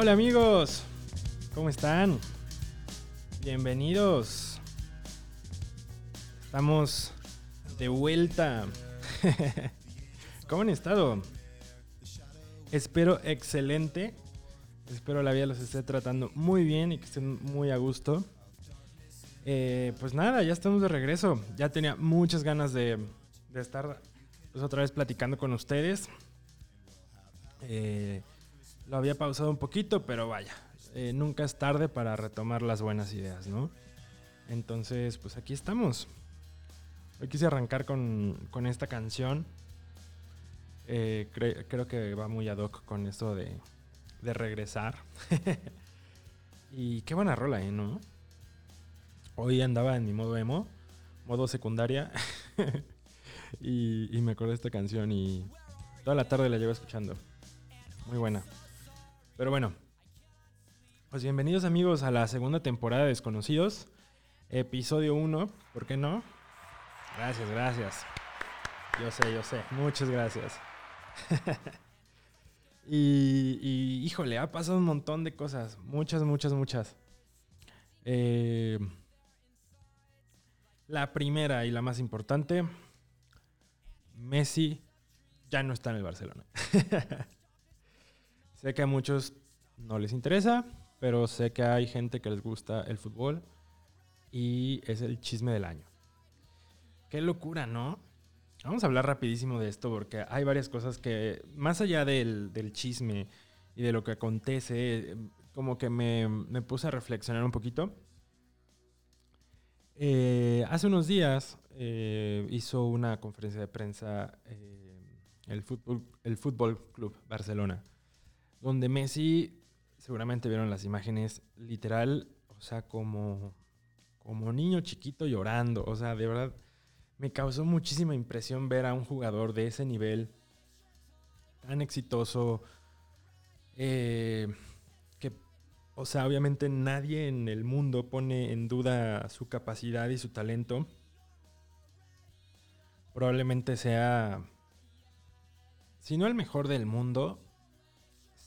Hola amigos, ¿cómo están? Bienvenidos. Estamos de vuelta. ¿Cómo han estado? Espero excelente. Espero la vida los esté tratando muy bien y que estén muy a gusto. Eh, pues nada, ya estamos de regreso. Ya tenía muchas ganas de, estar pues, otra vez platicando con ustedes. Eh, lo había pausado un poquito, pero vaya, eh, nunca es tarde para retomar las buenas ideas, ¿no? Entonces, pues aquí estamos. Hoy quise arrancar con, con esta canción. Eh, creo que va muy ad hoc con esto de, de regresar. y qué buena rola, ¿eh? ¿No? Hoy andaba en mi modo emo, modo secundaria. y, y me acordé de esta canción y toda la tarde la llevo escuchando. Muy buena. Pero bueno, pues bienvenidos amigos a la segunda temporada de Desconocidos, episodio 1, ¿por qué no? Gracias, gracias. Yo sé, yo sé, muchas gracias. y, híjole, ha pasado un montón de cosas, muchas, muchas, muchas. Eh, la primera y la más importante, Messi ya no está en el Barcelona. sé que a muchos no les interesa, pero sé que hay gente que les gusta el fútbol y es el chisme del año. Qué locura, ¿no? Vamos a hablar rapidísimo de esto porque hay varias cosas que, más allá del, chisme y de lo que acontece, como que me, puse a reflexionar un poquito. Eh, hace unos días eh, hizo una conferencia de prensa eh, el, fútbol, el Fútbol Club Barcelona, donde Messi seguramente vieron las imágenes literal, o sea, como, como niño chiquito llorando. O sea, de verdad, me causó muchísima impresión ver a un jugador de ese nivel, tan exitoso, eh, que, o sea, obviamente nadie en el mundo pone en duda su capacidad y su talento. Probablemente sea, si no el mejor del mundo,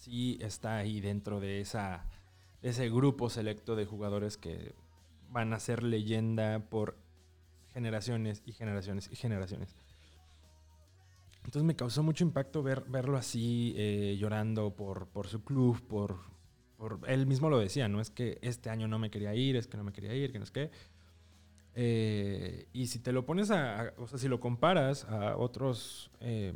sí está ahí dentro de esa ese grupo selecto de jugadores que van a ser leyenda por generaciones y generaciones y generaciones. Entonces me causó mucho impacto ver, verlo así, eh, llorando por, por, su club, por, por, Él mismo lo decía, no es que este año no me quería ir, es que no me quería ir, que no es que... Eh, y si te lo pones a, O sea, si lo comparas a otros... Eh,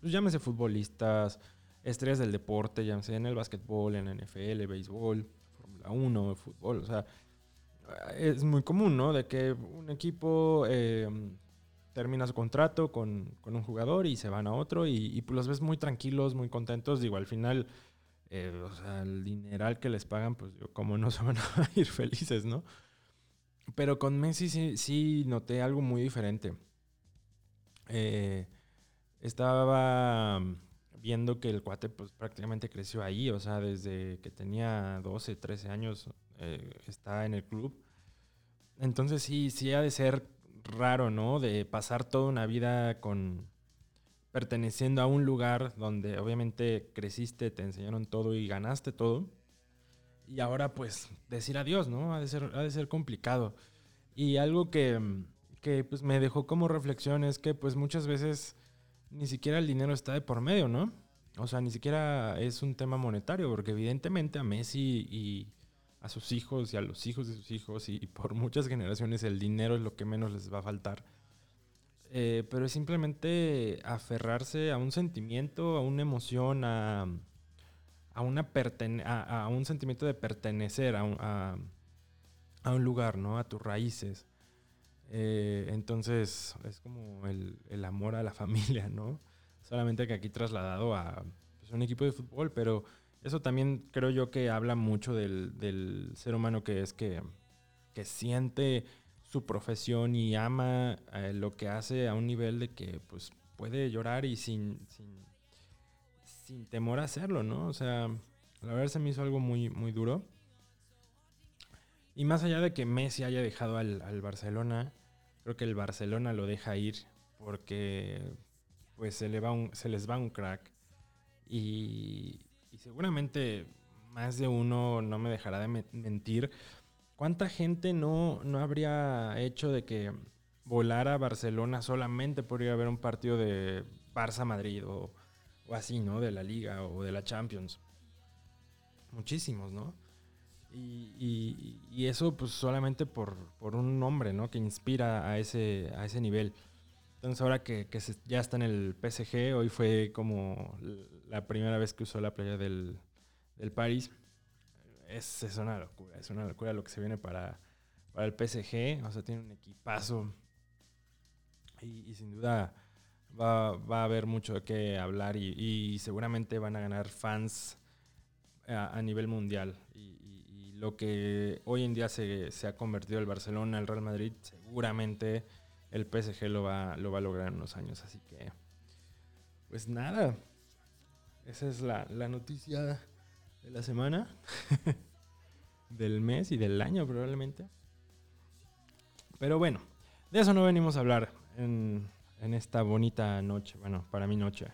pues llámese futbolistas, estrellas del deporte, ya sea en el básquetbol, en NFL, béisbol, Fórmula 1, fútbol, o sea, es muy común, ¿no? De que un equipo eh, termina su contrato con, un jugador y se van a otro y, pues los ves muy tranquilos, muy contentos, digo, al final, eh, o sea, el dineral que les pagan, pues yo, como no se van a ir felices, ¿no? Pero con Messi sí, sí noté algo muy diferente. Eh, estaba viendo que el cuate pues prácticamente creció ahí, o sea, desde que tenía 12, 13 años eh, está en el club. Entonces sí, sí ha de ser raro, ¿no? De pasar toda una vida con perteneciendo a un lugar donde obviamente creciste, te enseñaron todo y ganaste todo. Y ahora pues decir adiós, ¿no? Ha de ser, ha de ser complicado. Y algo que, que pues me dejó como reflexión es que pues muchas veces ni siquiera el dinero está de por medio, ¿no? O sea, ni siquiera es un tema monetario, porque evidentemente a Messi y a sus hijos y a los hijos de sus hijos y, por muchas generaciones el dinero es lo que menos les va a faltar. Eh, pero es simplemente aferrarse a un sentimiento, a una emoción, a, a, una a, un sentimiento de pertenecer a un, lugar, ¿no? A tus raíces. Eh, entonces es como el, amor a la familia, ¿no? Solamente que aquí trasladado a pues, un equipo de fútbol, pero eso también creo yo que habla mucho del, ser humano que es que, que, siente su profesión y ama eh, lo que hace a un nivel de que pues puede llorar y sin, sin, temor a hacerlo, ¿no? O sea, la verdad se me hizo algo muy, muy duro. Y más allá de que Messi haya dejado al, Barcelona, creo que el Barcelona lo deja ir porque pues se, les va un crack. Y, seguramente más de uno no me dejará de mentir. ¿Cuánta gente no, no habría hecho de que volara a Barcelona solamente por ir a ver un partido de Barça-Madrid o, o así, ¿no? De la liga o de la Champions. Muchísimos, ¿no? Y, eso pues solamente por, un nombre, ¿no? Que inspira a ese, a ese nivel. Entonces ahora que, ya está en el PSG, hoy fue como la primera vez que usó la playa del, del París. Es, una locura, es una locura lo que se viene para, para el PSG. O sea, tiene un equipazo. Y, sin duda va, va, a haber mucho de qué hablar y, seguramente van a ganar fans a, nivel mundial. Y, lo que hoy en día se, se, ha convertido el Barcelona, el Real Madrid, seguramente el PSG lo va, lo va a lograr en unos años. Así que, pues nada, esa es la, la noticia de la semana, del mes y del año probablemente. Pero bueno, de eso no venimos a hablar en, en esta bonita noche, bueno, para mi noche.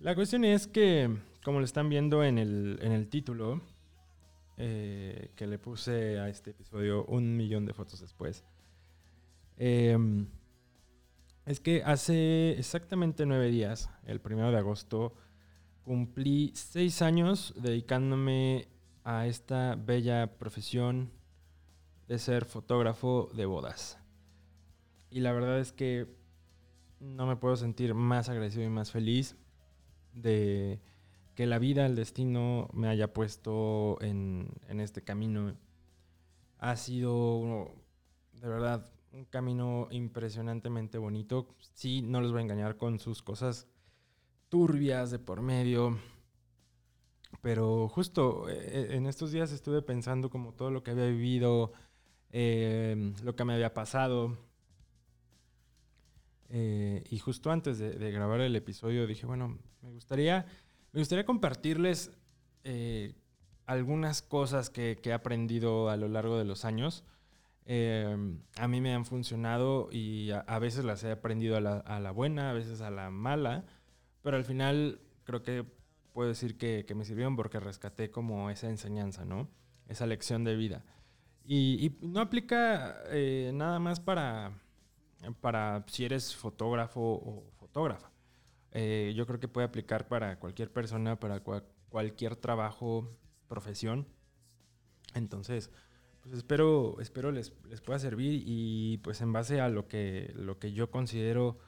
La cuestión es que, como lo están viendo en el, en el título, eh, que le puse a este episodio un millón de fotos después, em, es que hace exactamente nueve días, el primero de agosto, cumplí seis años dedicándome a esta bella profesión de ser fotógrafo de bodas. Y la verdad es que no me puedo sentir más agradecido y más feliz de que la vida, el destino me haya puesto en, este camino. Ha sido, de verdad, un camino impresionantemente bonito. Sí, no les voy a engañar con sus cosas turbias de por medio. Pero justo eh, en estos días estuve pensando como todo lo que había vivido, eh, lo que me había pasado. Eh, y justo antes de, grabar el episodio dije, bueno, me gustaría, me gustaría compartirles eh, algunas cosas que, he aprendido a lo largo de los años. Eh, a mí me han funcionado y a, veces las he aprendido a la, buena, a veces a la mala, pero al final creo que puedo decir que, me sirvieron porque rescaté como esa enseñanza, ¿no? Esa lección de vida. Y, no aplica nada más para para si eres fotógrafo o fotógrafa. Eh, yo creo que puede aplicar para cualquier persona, para cualquier trabajo, profesión. Entonces, pues espero, espero les, les, pueda servir y pues en base a lo que, lo que yo considero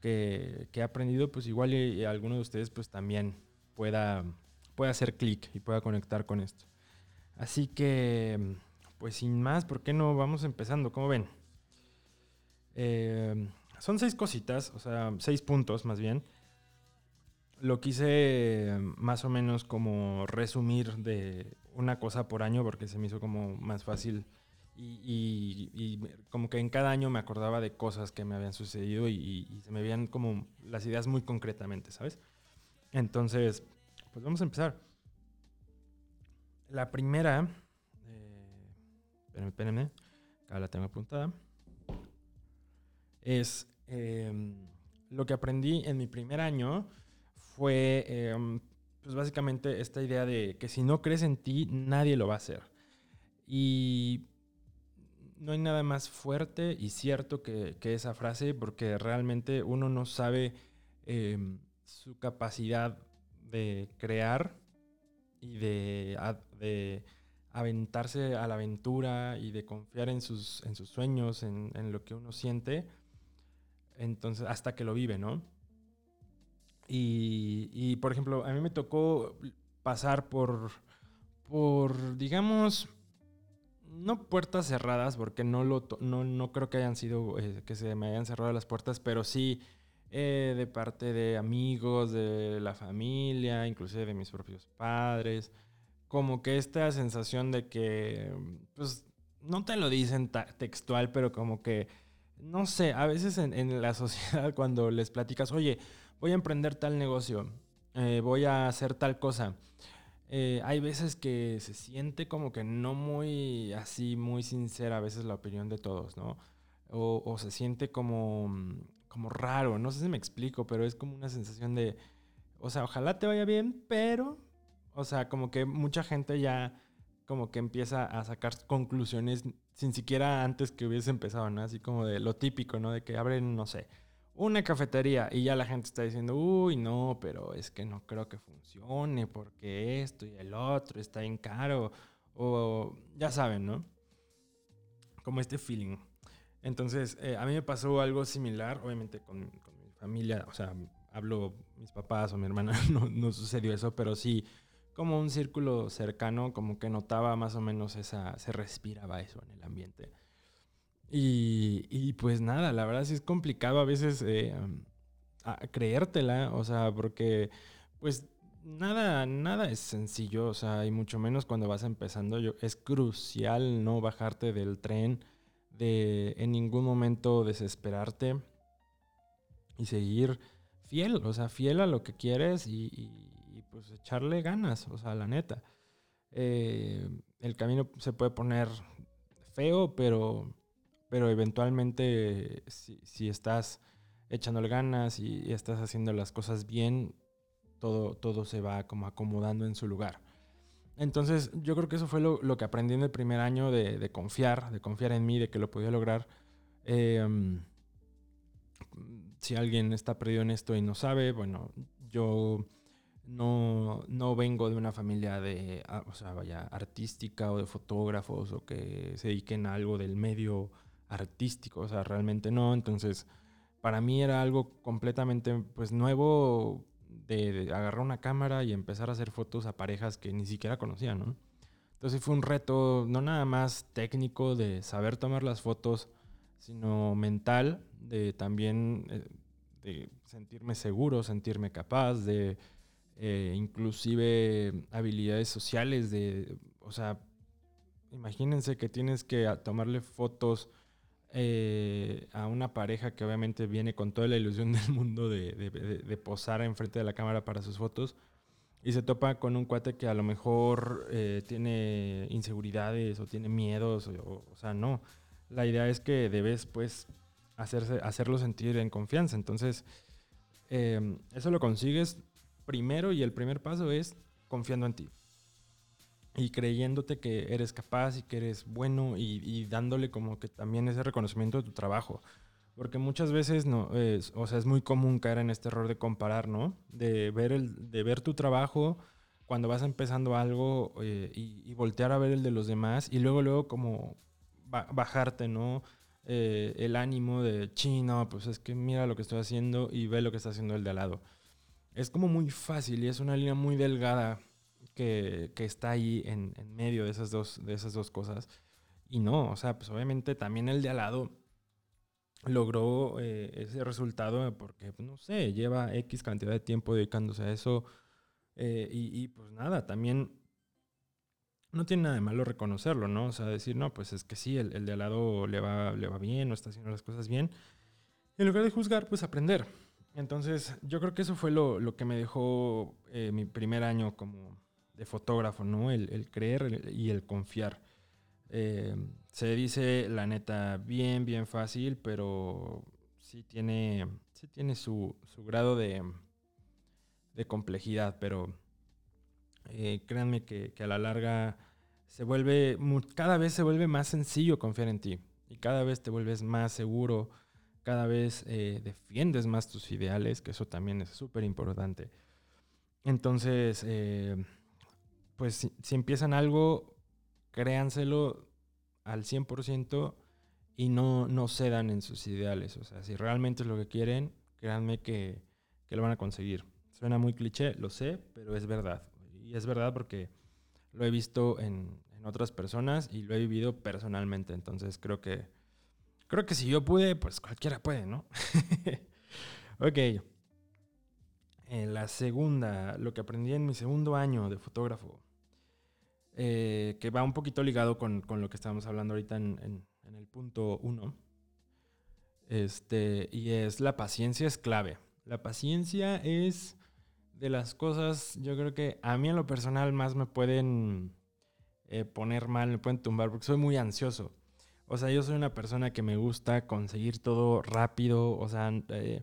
que, que he aprendido, pues igual y, alguno de ustedes pues también pueda, pueda hacer clic y pueda conectar con esto. Así que, pues sin más, ¿por qué no vamos empezando? ¿Cómo ven? Eh, son seis cositas, o sea, seis puntos más bien. Lo quise más o menos como resumir de una cosa por año porque se me hizo como más fácil y, como que en cada año me acordaba de cosas que me habían sucedido y, se me veían como las ideas muy concretamente, ¿sabes? Entonces, pues vamos a empezar. La primera, eh, espérenme, espérenme, acá la tengo apuntada es em, lo que aprendí en mi primer año fue em, pues básicamente esta idea de que si no crees en ti, nadie lo va a hacer. Y no hay nada más fuerte y cierto que, esa frase porque realmente uno no sabe em, su capacidad de crear y de, de, aventarse a la aventura y de confiar en sus, en sus sueños, en, en lo que uno siente entonces, hasta que lo vive, ¿no? Y, por ejemplo, a mí me tocó pasar por, por digamos, no puertas cerradas, porque no, lo no, creo que hayan sido, eh, que se me hayan cerrado las puertas, pero sí eh, de parte de amigos, de la familia, inclusive de mis propios padres, como que esta sensación de que, pues, no te lo dicen textual, pero como que no sé, a veces en, la sociedad cuando les platicas, oye, voy a emprender tal negocio, eh, voy a hacer tal cosa, eh, hay veces que se siente como que no muy así, muy sincera a veces la opinión de todos, ¿no? O, se siente como, como raro, no sé si me explico, pero es como una sensación de, o sea, ojalá te vaya bien, pero O sea, como que mucha gente ya como que empieza a sacar conclusiones sin siquiera antes que hubiese empezado, ¿no? Así como de lo típico, ¿no? De que abren, no sé, una cafetería y ya la gente está diciendo, uy, no, pero es que no creo que funcione porque esto y el otro está bien caro. O ya saben, ¿no? Como este feeling. Entonces, eh, a mí me pasó algo similar, obviamente con, mi familia, o sea, hablo mis papás o mi hermana, no, no sucedió eso, pero sí como un círculo cercano, como que notaba más o menos esa, se respiraba eso en el ambiente. Y, pues nada, la verdad sí es complicado a veces eh, creértela, o sea, porque pues nada, nada es sencillo, o sea, y mucho menos cuando vas empezando, yo, es crucial no bajarte del tren, de en ningún momento desesperarte y seguir fiel, o sea, fiel a lo que quieres y pues echarle ganas, o sea, la neta. Eh, el camino se puede poner feo, pero, pero eventualmente si, estás echándole ganas y, estás haciendo las cosas bien, todo, todo se va como acomodando en su lugar. Entonces yo creo que eso fue lo, que aprendí en el primer año de, confiar, de confiar en mí, de que lo podía lograr. Em, si alguien está perdido en esto y no sabe, bueno, yo no, no vengo de una familia de, ah, o sea, vaya, artística o de fotógrafos o que se dediquen a algo del medio artístico, o sea, realmente no. Entonces, para mí era algo completamente, pues, nuevo de, agarrar una cámara y empezar a hacer fotos a parejas que ni siquiera conocía, ¿no? Entonces fue un reto no nada más técnico de saber tomar las fotos, sino mental, de también eh, de sentirme seguro, sentirme capaz, de eh, inclusive habilidades sociales de, o sea, imagínense que tienes que tomarle fotos eh, a una pareja que obviamente viene con toda la ilusión del mundo de, de, posar enfrente de la cámara para sus fotos y se topa con un cuate que a lo mejor eh, tiene inseguridades o tiene miedos, o, o, sea, no. La idea es que debes, pues, hacerse, hacerlo sentir en confianza. Entonces, eso lo consigues primero y el primer paso es confiando en ti. Y creyéndote que eres capaz y que eres bueno y, dándole como que también ese reconocimiento de tu trabajo. Porque muchas veces no, es, o sea, es muy común caer en este error de comparar, ¿no? De ver, el, de ver tu trabajo cuando vas empezando algo eh, y, voltear a ver el de los demás y luego, luego como bajarte, ¿no? Eh, el ánimo de, chino, pues es que mira lo que estoy haciendo y ve lo que está haciendo el de al lado es como muy fácil y es una línea muy delgada que, está ahí en, medio de esas, dos, de esas dos cosas. Y no, o sea, pues obviamente también el de al lado logró eh, ese resultado porque, pues, no sé, lleva X cantidad de tiempo dedicándose a eso. Eh, y, pues nada, también no tiene nada de malo reconocerlo, ¿no? O sea, decir, no, pues es que sí, el, el de al lado le va, le va bien, no está haciendo las cosas bien. en lugar de juzgar, pues aprender. Entonces, yo creo que eso fue lo, que me dejó eh, mi primer año como de fotógrafo, ¿no? El, creer y el confiar. Eh, se dice, la neta, bien, bien fácil, pero sí tiene, sí tiene su, grado de, de, complejidad, pero eh, créanme que, que, a la larga se vuelve, cada vez se vuelve más sencillo confiar en ti y cada vez te vuelves más seguro cada vez eh, defiendes más tus ideales, que eso también es súper importante. Entonces, pues si, empiezan algo, créanselo al 100% y no, no cedan en sus ideales. O sea, si realmente es lo que quieren, créanme que, que lo van a conseguir. Suena muy cliché, lo sé, pero es verdad. Y es verdad porque lo he visto en, en otras personas y lo he vivido personalmente. Entonces creo que Creo que si yo pude, pues cualquiera puede, ¿no? ok. En la segunda, lo que aprendí en mi segundo año de fotógrafo, eh, que va un poquito ligado con, lo que estábamos hablando ahorita en, el punto uno, este, y es la paciencia es clave. La paciencia es de las cosas, yo creo que a mí en lo personal más me pueden eh, poner mal, me pueden tumbar, porque soy muy ansioso. O sea, yo soy una persona que me gusta conseguir todo rápido. O sea, eh,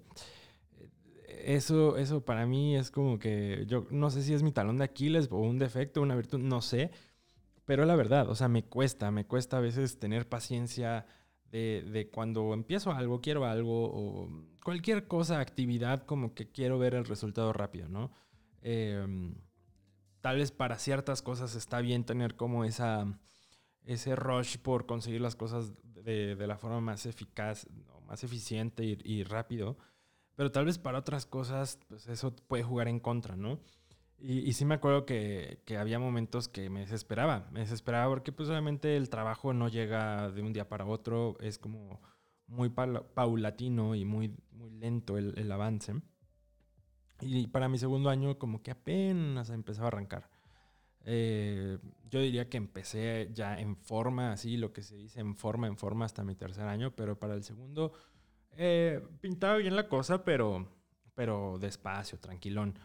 eso, eso para mí es como que yo no sé si es mi talón de Aquiles o un defecto, una virtud, no sé. Pero la verdad, o sea, me cuesta, me cuesta a veces tener paciencia de, de cuando empiezo algo, quiero algo o cualquier cosa, actividad, como que quiero ver el resultado rápido, ¿no? Em, tal vez para ciertas cosas está bien tener como esa, ese rush por conseguir las cosas de, de la forma más eficaz, más eficiente y, rápido. Pero tal vez para otras cosas, pues eso puede jugar en contra, ¿no? Y, y sí me acuerdo que, había momentos que me desesperaba. Me desesperaba porque pues obviamente el trabajo no llega de un día para otro. Es como muy paulatino y muy, muy lento el, el avance. Y para mi segundo año como que apenas empezaba a arrancar. Eh, yo diría que empecé ya en forma, así lo que se dice en forma, en forma hasta mi tercer año, pero para el segundo eh, pintaba bien la cosa, pero, pero despacio, tranquilón.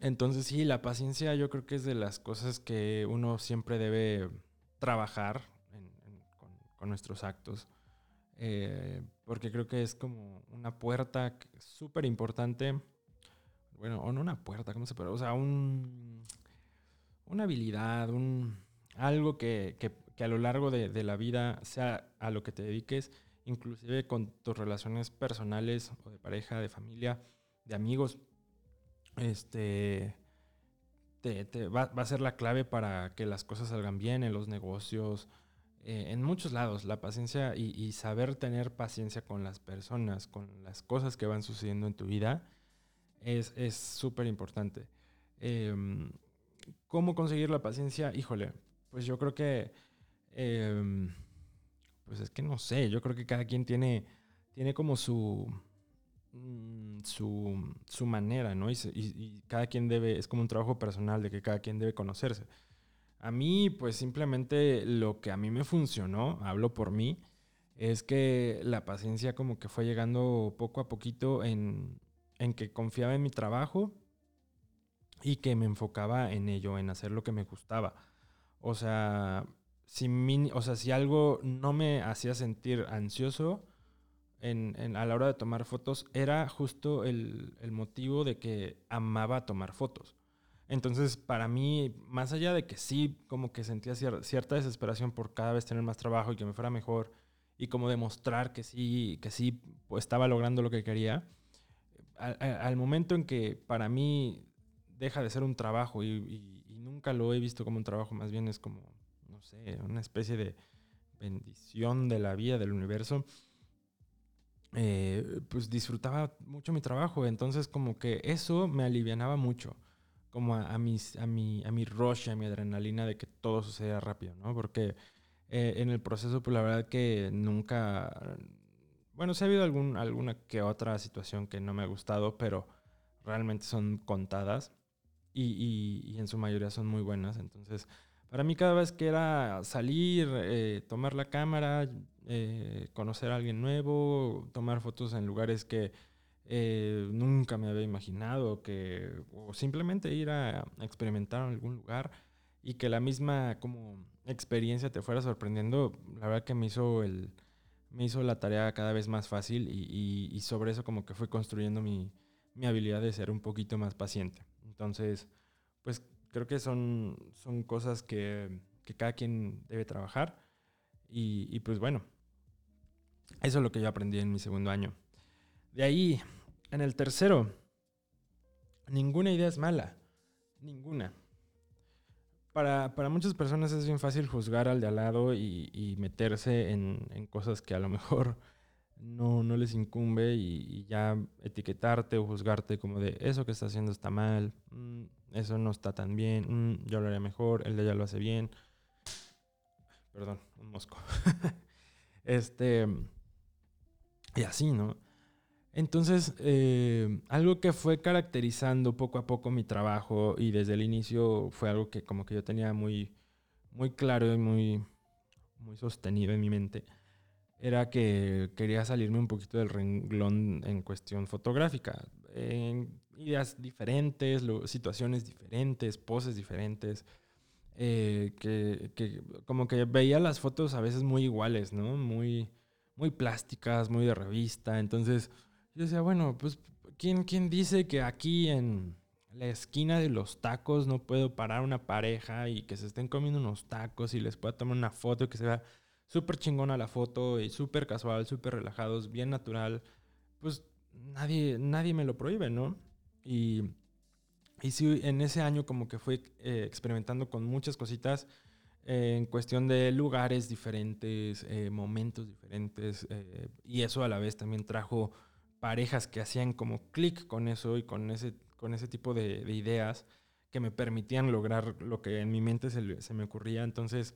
Entonces sí, la paciencia yo creo que es de las cosas que uno siempre debe trabajar con, con, nuestros actos, eh, porque creo que es como una puerta súper importante bueno, o no una puerta, ¿cómo se puede? O sea, un, una habilidad, un, algo que, que, a lo largo de, de, la vida, sea a lo que te dediques, inclusive con tus relaciones personales o de pareja, de familia, de amigos, este, te, va, a ser la clave para que las cosas salgan bien en los negocios, eh, en muchos lados. La paciencia y, saber tener paciencia con las personas, con las cosas que van sucediendo en tu vida es súper importante. Em, ¿Cómo conseguir la paciencia? Híjole, pues yo creo que, em, pues es que no sé, yo creo que cada quien tiene, tiene como su, mm, su, su manera, ¿no? Y, cada quien debe, es como un trabajo personal de que cada quien debe conocerse. A mí, pues simplemente lo que a mí me funcionó, hablo por mí, es que la paciencia como que fue llegando poco a poquito en, en que confiaba en mi trabajo y que me enfocaba en ello, en hacer lo que me gustaba. O sea, si, o sea, si algo no me hacía sentir ansioso en, a la hora de tomar fotos, era justo el, el motivo de que amaba tomar fotos. Entonces, para mí, más allá de que sí, como que sentía cierta desesperación por cada vez tener más trabajo y que me fuera mejor, y como demostrar que sí, que sí pues, estaba logrando lo que quería, al, momento en que para mí deja de ser un trabajo y, nunca lo he visto como un trabajo, más bien es como, no sé, una especie de bendición de la vida, del universo, eh, pues disfrutaba mucho mi trabajo. Entonces como que eso me alivianaba mucho, como a, mis, a, mi, a mi rush, a mi adrenalina de que todo suceda rápido, ¿no? Porque eh, en el proceso, pues la verdad que nunca bueno, sí ha habido algún, alguna que otra situación que no me ha gustado, pero realmente son contadas y, y, en su mayoría son muy buenas. Entonces, para mí cada vez que era salir, eh, tomar la cámara, eh, conocer a alguien nuevo, tomar fotos en lugares que eh, nunca me había imaginado, que, o simplemente ir a experimentar en algún lugar y que la misma como experiencia te fuera sorprendiendo, la verdad que me hizo el me hizo la tarea cada vez más fácil y, sobre eso como que fue construyendo mi, habilidad de ser un poquito más paciente. Entonces, pues creo que son, son cosas que, cada quien debe trabajar y, pues bueno, eso es lo que yo aprendí en mi segundo año. De ahí, en el tercero, ninguna idea es mala, ninguna para, para, muchas personas es bien fácil juzgar al de al lado y, y meterse en, en, cosas que a lo mejor no, no les incumbe y, ya etiquetarte o juzgarte como de eso que está haciendo está mal, mm, eso no está tan bien, mm, yo lo haría mejor, él ya lo hace bien. Perdón, un mosco. este. Y así, ¿no? Entonces, eh, algo que fue caracterizando poco a poco mi trabajo y desde el inicio fue algo que como que yo tenía muy, muy claro y muy, muy sostenido en mi mente, era que quería salirme un poquito del renglón en cuestión fotográfica. Ideas diferentes, situaciones diferentes, poses diferentes. Eh, que, que, como que veía las fotos a veces muy iguales, ¿no? Muy, muy plásticas, muy de revista. Entonces yo decía, bueno, pues ¿quién, ¿quién dice que aquí en la esquina de los tacos no puedo parar una pareja y que se estén comiendo unos tacos y les pueda tomar una foto que se vea súper chingona la foto y súper casual, súper relajados, bien natural? Pues nadie, nadie me lo prohíbe, ¿no? Y, y sí, en ese año como que fui eh, experimentando con muchas cositas eh, en cuestión de lugares diferentes, eh, momentos diferentes, y eso a la vez también trajo parejas que hacían como clic con eso y con ese, con ese tipo de, ideas que me permitían lograr lo que en mi mente se, se me ocurría. Entonces,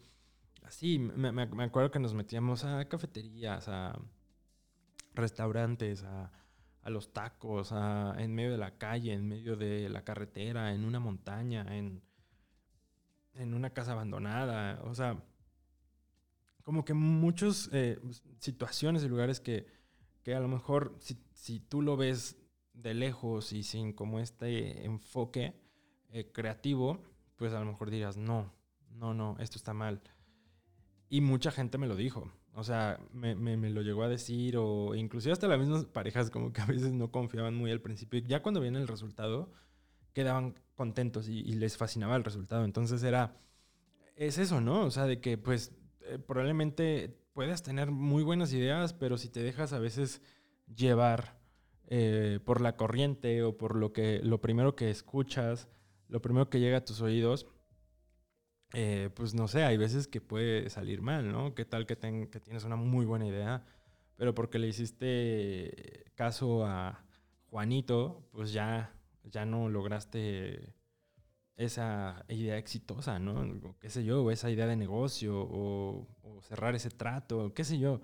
así, me, me, acuerdo que nos metíamos a cafeterías, a restaurantes, a, a los tacos, a, en medio de la calle, en medio de la carretera, en una montaña, en, en una casa abandonada. O sea, como que muchas eh, situaciones y lugares que, que, a lo mejor si, si, tú lo ves de lejos y sin como este enfoque eh, creativo, pues a lo mejor dirías, no, no, no, esto está mal. Y mucha gente me lo dijo. O sea, me, me, lo llegó a decir o inclusive hasta las mismas parejas como que a veces no confiaban muy al principio. Ya cuando viene el resultado, quedaban contentos y, les fascinaba el resultado. Entonces era, es eso, ¿no? O sea, de que pues eh, probablemente puedas tener muy buenas ideas, pero si te dejas a veces llevar eh, por la corriente o por lo que, lo primero que escuchas, lo primero que llega a tus oídos, eh, pues no sé, hay veces que puede salir mal, ¿no? ¿Qué tal que, que tienes una muy buena idea, pero porque le hiciste caso a Juanito, pues ya, ya no lograste esa idea exitosa, ¿no? O qué sé yo, o esa idea de negocio, o, o cerrar ese trato, qué sé yo.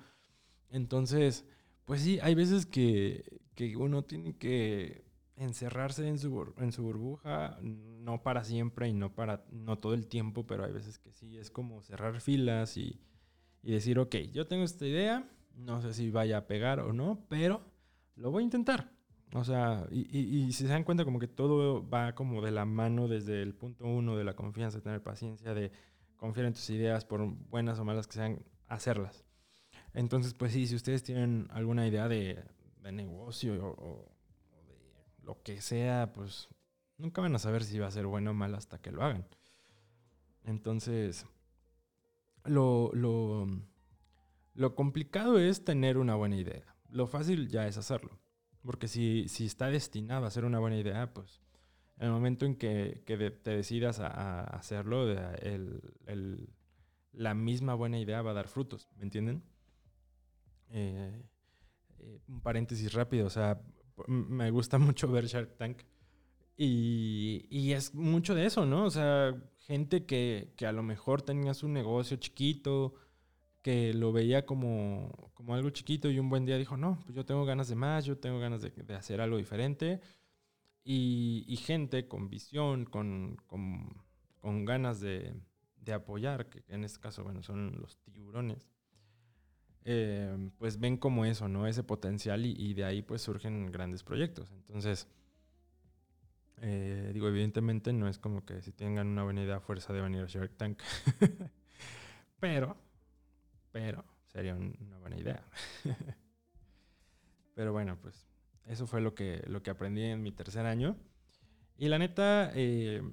Entonces, pues sí, hay veces que, que uno tiene que encerrarse en su, en su burbuja, no para siempre y no para no todo el tiempo, pero hay veces que sí, es como cerrar filas y, y decir, ok, yo tengo esta idea, no sé si vaya a pegar o no, pero lo voy a intentar. O sea, y, y, si se dan cuenta como que todo va como de la mano desde el punto uno de la confianza, tener paciencia, de confiar en tus ideas, por buenas o malas que sean, hacerlas. Entonces, pues sí, si ustedes tienen alguna idea de, de negocio o, lo que sea, pues nunca van a saber si va a ser bueno o mal hasta que lo hagan. Entonces, lo, lo, lo complicado es tener una buena idea. Lo fácil ya es hacerlo. Porque si, si está destinado a ser una buena idea, pues en el momento en que, que te decidas a, hacerlo, el, el, la misma buena idea va a dar frutos, ¿me entienden? Eh, eh, un paréntesis rápido, o sea, me gusta mucho ver Shark Tank. Y, y, es mucho de eso, ¿no? O sea, gente que, que, a lo mejor tenía su negocio chiquito, que lo veía como, como algo chiquito y un buen día dijo, no, pues yo tengo ganas de más, yo tengo ganas de, de hacer algo diferente. Y, y gente con visión, con, con, con ganas de, de, apoyar, que en este caso, bueno, son los tiburones. Eh, pues ven como eso, ¿no? Ese potencial y, de ahí pues surgen grandes proyectos. Entonces, eh, digo, evidentemente no es como que si tengan una buena idea fuerza de venir a Shark Tank, pero, pero sería una buena idea. pero bueno, pues eso fue lo que, lo que aprendí en mi tercer año. Y la neta, eh,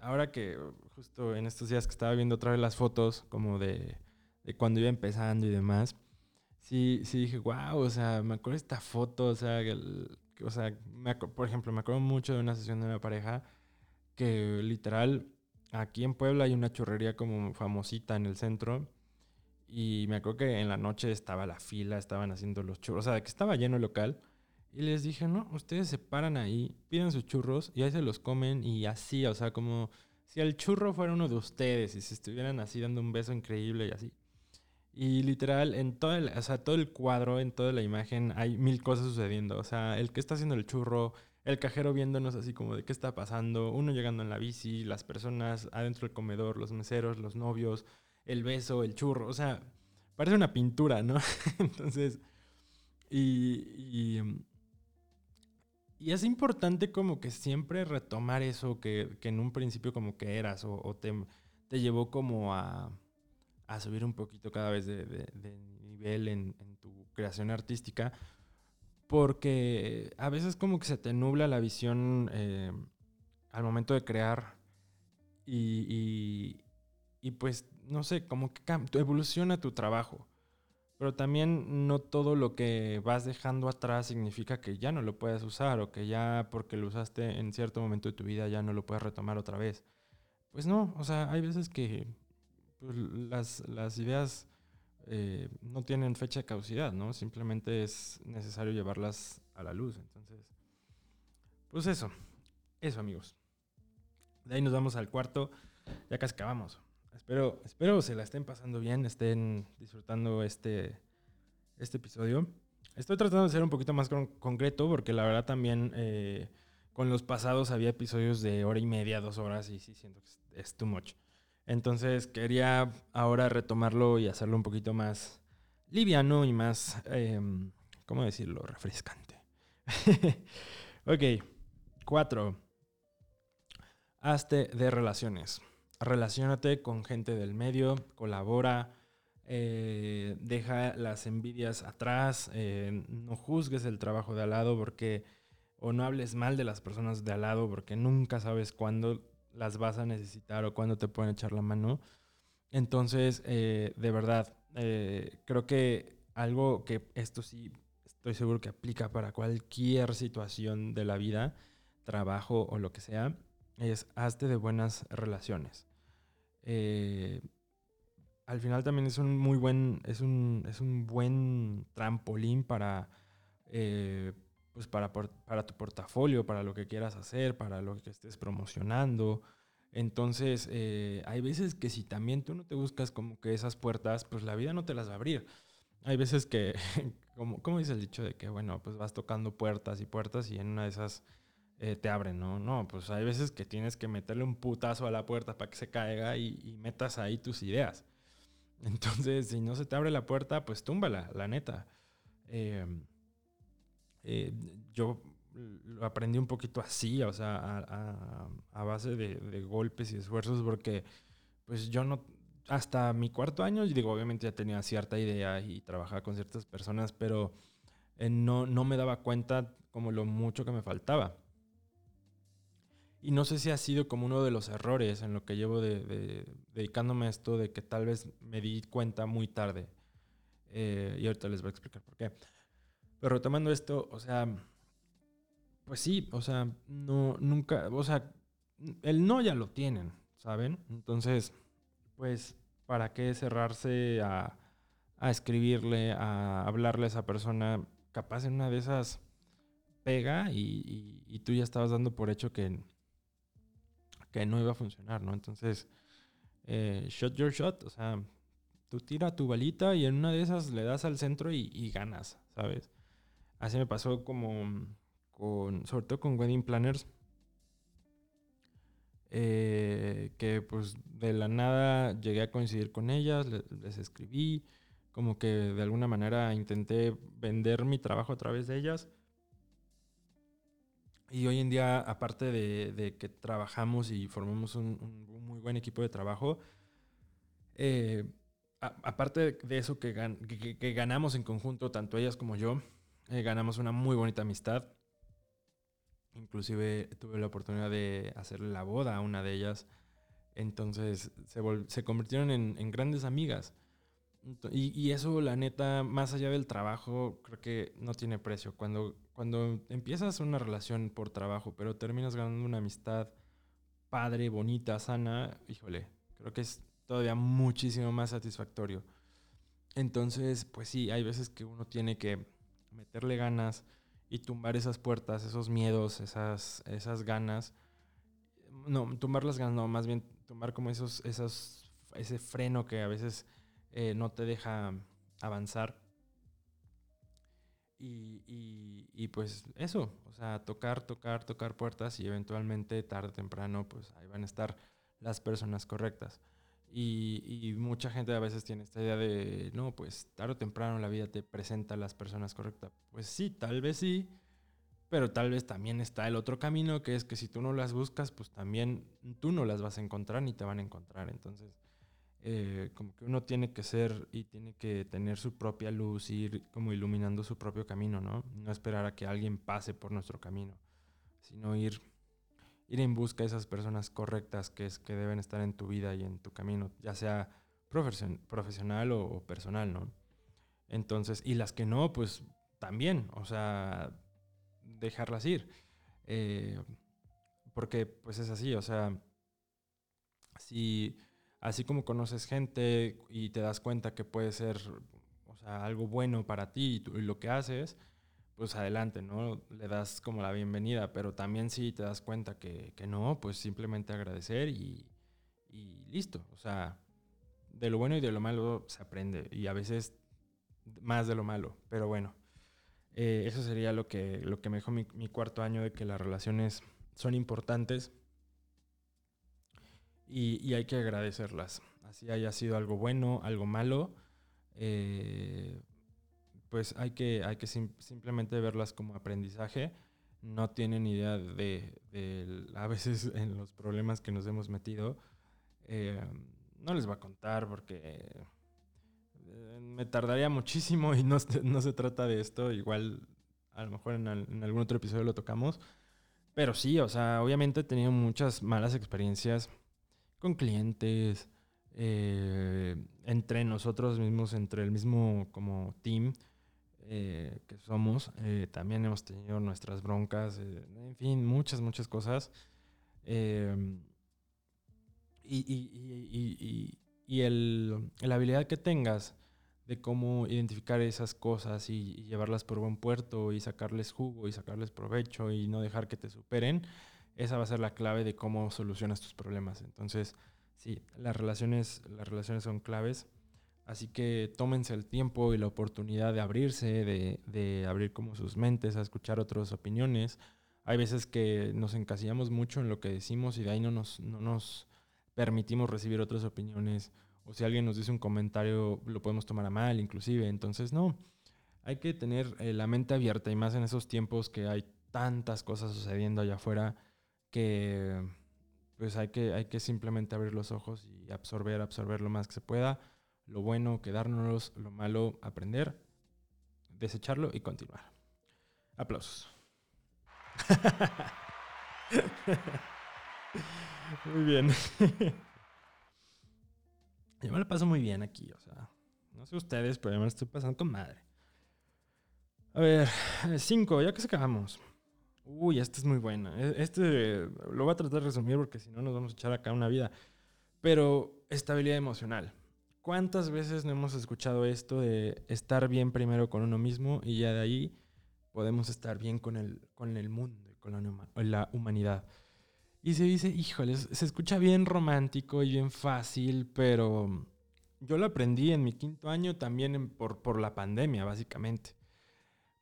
ahora que justo en estos días que estaba viendo otra vez las fotos como de de cuando iba empezando y demás, sí, sí dije, wow, o sea, me acuerdo de esta foto, o sea, o sea por ejemplo, me acuerdo mucho de una sesión de una pareja que literal, aquí en Puebla hay una churrería como famosita en el centro. Y me acuerdo que en la noche estaba la fila, estaban haciendo los churros, o sea, que estaba lleno el local. Y les dije, no, ustedes se paran ahí, piden sus churros y ahí se los comen y así, o sea, como si el churro fuera uno de ustedes y se estuvieran así dando un beso increíble y así. Y literal, en todo el, o sea, todo el cuadro, en toda la imagen, hay mil cosas sucediendo. O sea, el que está haciendo el churro, el cajero viéndonos así como de qué está pasando, uno llegando en la bici, las personas adentro del comedor, los meseros, los novios, el beso, el churro. O sea, parece una pintura, ¿no? Entonces, y, y, es importante como que siempre retomar eso que, que en un principio como que eras o, o te, te llevó como a a subir un poquito cada vez de, nivel en, tu creación artística, porque a veces como que se te nubla la visión eh, al momento de crear y, y, pues, no sé, como que evoluciona tu trabajo. Pero también no todo lo que vas dejando atrás significa que ya no lo puedes usar o que ya porque lo usaste en cierto momento de tu vida ya no lo puedes retomar otra vez. Pues no, o sea, hay veces que pues, las, las, ideas eh, no tienen fecha de caducidad, ¿no? Simplemente es necesario llevarlas a la luz. Entonces, pues eso, eso amigos. De ahí nos vamos al cuarto, ya casi acabamos. Espero, espero se la estén pasando bien, estén disfrutando este, este episodio. Estoy tratando de ser un poquito más concreto porque la verdad también eh, con los pasados había episodios de hora y media, dos horas y sí siento que es, too much. Entonces quería ahora retomarlo y hacerlo un poquito más liviano y más, em, ¿cómo decirlo? Refrescante. ok, cuatro. Hazte de relaciones. Relaciónate con gente del medio, colabora, eh, deja las envidias atrás, eh, no juzgues el trabajo de al lado porque o no hables mal de las personas de al lado porque nunca sabes cuándo las vas a necesitar o cuándo te pueden echar la mano. Entonces, eh, de verdad, eh, creo que algo que esto sí estoy seguro que aplica para cualquier situación de la vida, trabajo o lo que sea, es hazte de buenas relaciones. Eh, al final también es un muy buen, es un, es un buen trampolín para pues para, para tu portafolio, para lo que quieras hacer, para lo que estés promocionando. Entonces, eh, hay veces que si también tú no te buscas como que esas puertas, pues la vida no te las va a abrir. Hay veces que, como, como dice el dicho de que, bueno, pues vas tocando puertas y puertas y en una de esas eh, te abren, ¿no? No, pues hay veces que tienes que meterle un putazo a la puerta para que se caiga y, metas ahí tus ideas. Entonces, si no se te abre la puerta, pues túmbala, la neta. Eh, eh, yo lo aprendí un poquito así, o sea, a, base de, golpes y esfuerzos, porque pues yo no, hasta mi cuarto año, digo, obviamente ya tenía cierta idea y trabajaba con ciertas personas, pero eh, no, no me daba cuenta como lo mucho que me faltaba. Y no sé si ha sido como uno de los errores en lo que llevo de, dedicándome a esto, de que tal vez me di cuenta muy tarde. Eh, y ahorita les voy a explicar por qué. Pero retomando esto, o sea, pues sí, o sea, no, nunca, o sea, el no ya lo tienen, ¿saben? Entonces, pues, ¿para qué cerrarse a, escribirle, a hablarle a esa persona? Capaz en una de esas pega y, tú ya estabas dando por hecho que, que no iba a funcionar, ¿no? Entonces, eh, shot your shot, o sea, tú tira tu balita y en una de esas le das al centro y ganas, ¿sabes? Así me pasó como con, sobre todo con wedding planners, eh, que pues de la nada llegué a coincidir con ellas, les, escribí, como que de alguna manera intenté vender mi trabajo a través de ellas. Y hoy en día, aparte de, que trabajamos y formamos un, muy buen equipo de trabajo, eh, aparte de eso que, que, ganamos en conjunto, tanto ellas como yo, eh, ganamos una muy bonita amistad. Inclusive tuve la oportunidad de hacerle la boda a una de ellas. Entonces se, convirtieron en, grandes amigas. Y, eso, la neta, más allá del trabajo, creo que no tiene precio. Cuando, cuando empiezas una relación por trabajo, pero terminas ganando una amistad padre, bonita, sana, híjole, creo que es todavía muchísimo más satisfactorio. Entonces, pues sí, hay veces que uno tiene que meterle ganas y tumbar esas puertas, esos miedos, esas, esas ganas. No, tumbar las ganas, no, más bien tumbar como esos, esos, ese freno que a veces eh, no te deja avanzar. Y, y, y, pues eso, o sea, tocar, tocar, tocar puertas y eventualmente tarde o temprano, pues ahí van a estar las personas correctas. Y, mucha gente a veces tiene esta idea de, no, pues tarde o temprano la vida te presenta a las personas correctas. Pues sí, tal vez sí, pero tal vez también está el otro camino, que es que si tú no las buscas, pues también tú no las vas a encontrar ni te van a encontrar. Entonces, eh, como que uno tiene que ser y tiene que tener su propia luz, ir como iluminando su propio camino, ¿no? No esperar a que alguien pase por nuestro camino, sino ir, ir en busca de esas personas correctas que, es, que deben estar en tu vida y en tu camino, ya sea profesional o, personal, ¿no? Entonces, y las que no, pues también, o sea, dejarlas ir. Eh, porque pues es así, o sea, si así como conoces gente y te das cuenta que puede ser o sea, algo bueno para ti y, lo que haces, pues adelante, ¿no? Le das como la bienvenida, pero también si te das cuenta que, que no, pues simplemente agradecer y, y, listo. O sea, de lo bueno y de lo malo se aprende y a veces más de lo malo, pero bueno. Eh, eso sería lo que, lo que me dejó mi, cuarto año de que las relaciones son importantes y, hay que agradecerlas. Así haya sido algo bueno, algo malo, eh, pues hay que, hay que simplemente verlas como aprendizaje. No tienen idea de, a veces en los problemas que nos hemos metido. Eh, no les voy a contar porque eh, me tardaría muchísimo y no, no, se trata de esto. Igual a lo mejor en, en, algún otro episodio lo tocamos. Pero sí, o sea, obviamente he tenido muchas malas experiencias con clientes, eh, entre nosotros mismos, entre el mismo como team eh, que somos. Eh, también hemos tenido nuestras broncas, en fin, muchas, muchas cosas. y, el, la habilidad que tengas de cómo identificar esas cosas y, llevarlas por buen puerto y sacarles jugo y sacarles provecho y no dejar que te superen, esa va a ser la clave de cómo solucionas tus problemas. Entonces, sí, las relaciones, las relaciones son claves. Así que tómense el tiempo y la oportunidad de abrirse, de, abrir como sus mentes, a escuchar otras opiniones. Hay veces que nos encasillamos mucho en lo que decimos y de ahí no nos, no nos permitimos recibir otras opiniones. O si alguien nos dice un comentario, lo podemos tomar a mal, inclusive. Entonces, no, hay que tener eh, la mente abierta y más en esos tiempos que hay tantas cosas sucediendo allá afuera que pues hay que, hay que simplemente abrir los ojos y absorber, absorber lo más que se pueda. Lo bueno, quedárnoslo, lo malo, aprender, desecharlo y continuar. Aplausos. muy bien. yo me lo paso muy bien aquí, o sea, no sé ustedes, pero yo me lo estoy pasando con madre. A ver, cinco, ya que se acabamos. Uy, esta es muy buena. E, este lo voy a tratar de resumir porque si no nos vamos a echar acá una vida. Pero estabilidad emocional. ¿Cuántas veces no hemos escuchado esto de estar bien primero con uno mismo y ya de ahí podemos estar bien con el, con el mundo con la, la humanidad? Y se dice, híjoles, se escucha bien romántico y bien fácil, pero yo lo aprendí en mi quinto año también por, por la pandemia, básicamente.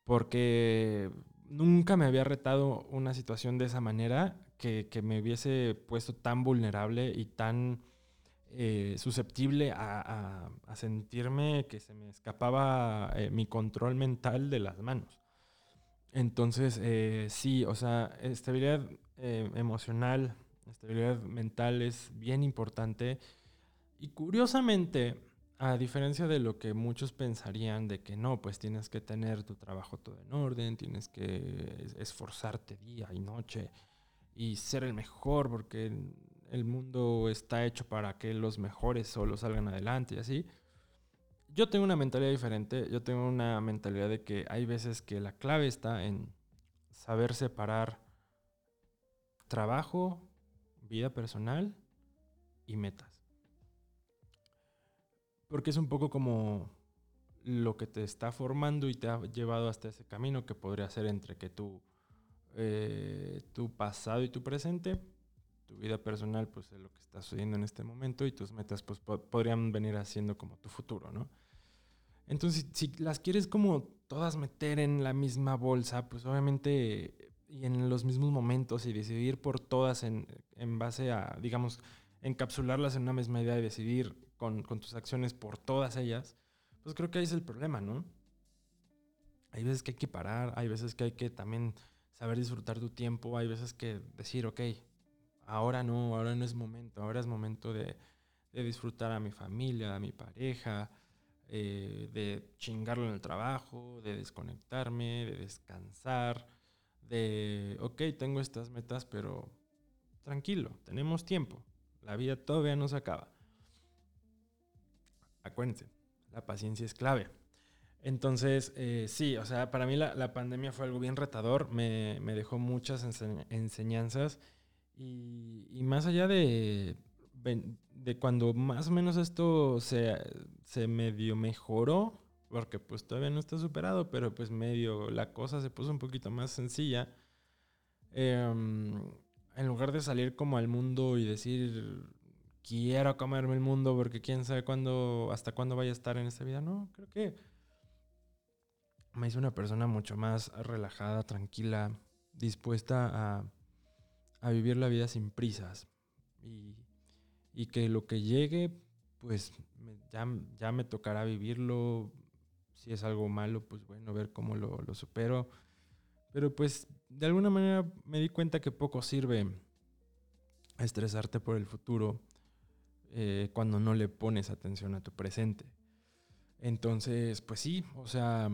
Porque nunca me había retado una situación de esa manera que, me hubiese puesto tan vulnerable y tan eh, susceptible a, sentirme que se me escapaba eh, mi control mental de las manos. Entonces, eh, sí, o sea, estabilidad emocional, estabilidad mental es bien importante. Y curiosamente, a diferencia de lo que muchos pensarían de que no, pues tienes que tener tu trabajo todo en orden, tienes que esforzarte día y noche y ser el mejor porque el mundo está hecho para que los mejores solo salgan adelante y así. Yo tengo una mentalidad diferente, yo tengo una mentalidad de que hay veces que la clave está en saber separar trabajo, vida personal y metas. Porque es un poco como lo que te está formando y te ha llevado hasta ese camino que podría ser entre que tu, eh, tu pasado y tu presente, tu vida personal, pues es lo que está sucediendo en este momento y tus metas pues podrían venir haciendo como tu futuro, ¿no? Entonces, si las quieres como todas meter en la misma bolsa, pues obviamente y en los mismos momentos y decidir por todas en, en base a, digamos, encapsularlas en una misma idea y decidir con, tus acciones por todas ellas, pues creo que ahí es el problema, ¿no? Hay veces que hay que parar, hay veces que hay que también saber disfrutar tu tiempo, hay veces que decir, ok, ahora no, ahora no es momento, ahora es momento de, de disfrutar a mi familia, a mi pareja, eh, de chingarlo en el trabajo, de desconectarme, de descansar, de, ok, tengo estas metas, pero tranquilo, tenemos tiempo, la vida todavía no se acaba. Acuérdense, la paciencia es clave. Entonces, eh, sí, o sea, para mí la, pandemia fue algo bien retador, me, dejó muchas enseñanzas y, y, más allá de, de cuando más o menos esto se, se medio mejoró, porque pues todavía no está superado, pero pues medio la cosa se puso un poquito más sencilla. Em, en lugar de salir como al mundo y decir quiero comerme el mundo porque quién sabe cuándo, hasta cuándo vaya a estar en esta vida, no, creo que me hizo una persona mucho más relajada, tranquila, dispuesta a, a vivir la vida sin prisas y, y que lo que llegue, pues ya, ya me tocará vivirlo, si es algo malo, pues bueno, ver cómo lo, lo supero. Pero pues de alguna manera me di cuenta que poco sirve estresarte por el futuro eh, cuando no le pones atención a tu presente. Entonces, pues sí, o sea,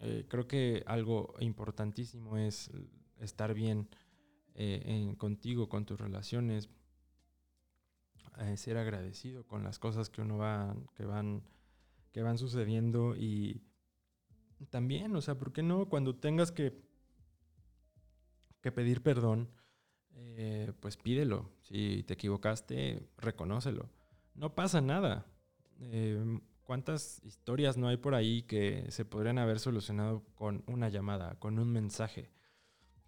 eh, creo que algo importantísimo es estar bien eh, contigo, con tus relaciones, ser agradecido con las cosas que uno va, que van que van sucediendo y también, o sea, ¿por qué no? Cuando tengas que, que pedir perdón, eh, pues pídelo. Si te equivocaste, reconócelo. No pasa nada. Eh, ¿Cuántas historias no hay por ahí que se podrían haber solucionado con una llamada, con un mensaje,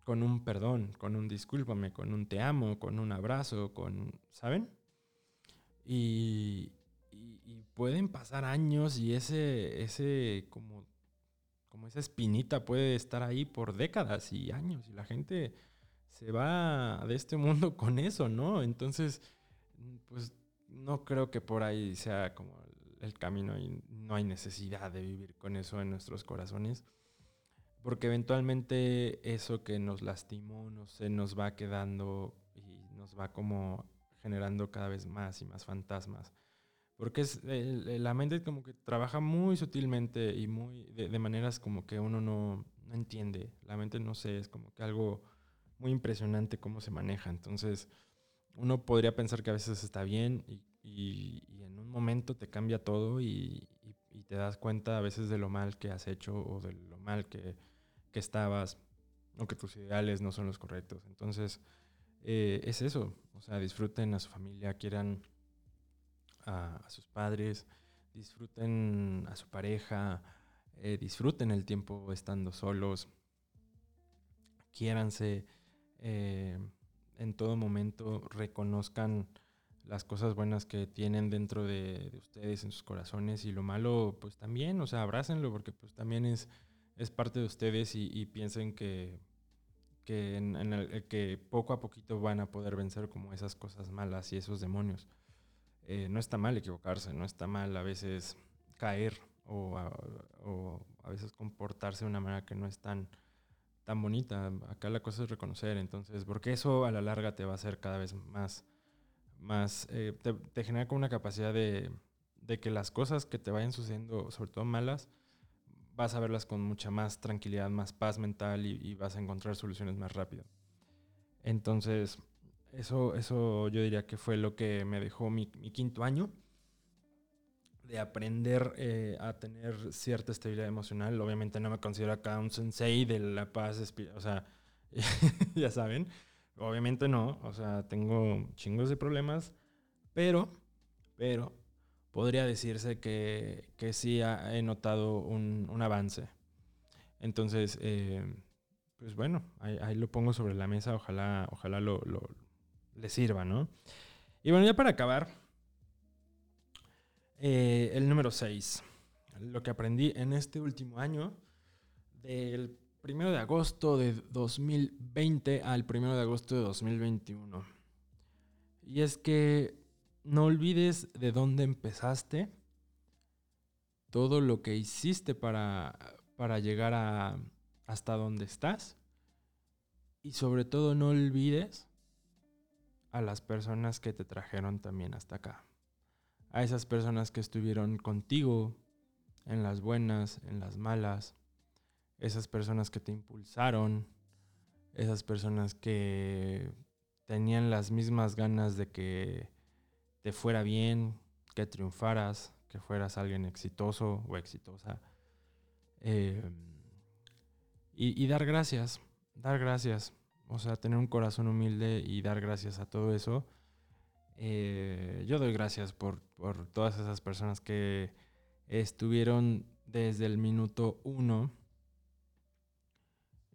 con un perdón, con un discúlpame, con un te amo, con un abrazo, con, ¿saben? Y, y, pueden pasar años y ese, ese como, como esa espinita puede estar ahí por décadas y años y la gente se va de este mundo con eso, ¿no? Entonces, pues no creo que por ahí sea como el camino y no hay necesidad de vivir con eso en nuestros corazones. Porque eventualmente eso que nos lastimó no se nos va quedando y nos va como generando cada vez más y más fantasmas. Porque es, la mente como que trabaja muy sutilmente y muy de, maneras como que uno no, no, entiende. La mente, no sé, es como que algo muy impresionante cómo se maneja. Entonces, uno podría pensar que a veces está bien y, y, en un momento te cambia todo y, y, te das cuenta a veces de lo mal que has hecho o de lo mal que, que estabas o que tus ideales no son los correctos. Entonces, eh, es eso. O sea, disfruten a su familia, quieran a, sus padres, disfruten a su pareja, eh, disfruten el tiempo estando solos, quiéranse eh, en todo momento, reconozcan las cosas buenas que tienen dentro de, ustedes, en sus corazones, y lo malo, pues también, o sea, abrácenlo, porque pues también es, es parte de ustedes y, piensen que, que, en, el, que poco a poquito van a poder vencer como esas cosas malas y esos demonios. Eh, no está mal equivocarse, no está mal a veces caer o a, veces comportarse de una manera que no es tan, tan bonita. Acá la cosa es reconocer, entonces, porque eso a la larga te va a hacer cada vez más, más eh, te, genera como una capacidad de, de que las cosas que te vayan sucediendo, sobre todo malas, vas a verlas con mucha más tranquilidad, más paz mental y, y vas a encontrar soluciones más rápido. Entonces, eso, eso yo diría que fue lo que me dejó mi, quinto año de aprender eh, a tener cierta estabilidad emocional. Obviamente no me considero acá un sensei de la paz, o sea, ya saben, obviamente no, o sea, tengo chingos de problemas, pero, pero, podría decirse que, que sí he notado un, un avance. Entonces, eh, pues bueno, ahí, lo pongo sobre la mesa, ojalá, ojalá lo, le sirva, ¿no? Y bueno, ya para acabar, eh, el número 6. Lo que aprendí en este último año, del 1 de agosto de 2020 al 1 de agosto de 2021. Y es que no olvides de dónde empezaste, todo lo que hiciste para, para llegar a, hasta donde estás. Y sobre todo no olvides a las personas que te trajeron también hasta acá. a esas personas que estuvieron contigo en las buenas, en las malas, esas personas que te impulsaron, esas personas que tenían las mismas ganas de que te fuera bien, que triunfaras, que fueras alguien exitoso o exitosa. Eh, y, dar gracias, dar gracias. O sea, tener un corazón humilde y dar gracias a todo eso. Eh, yo doy gracias por, por, todas esas personas que estuvieron desde el minuto uno.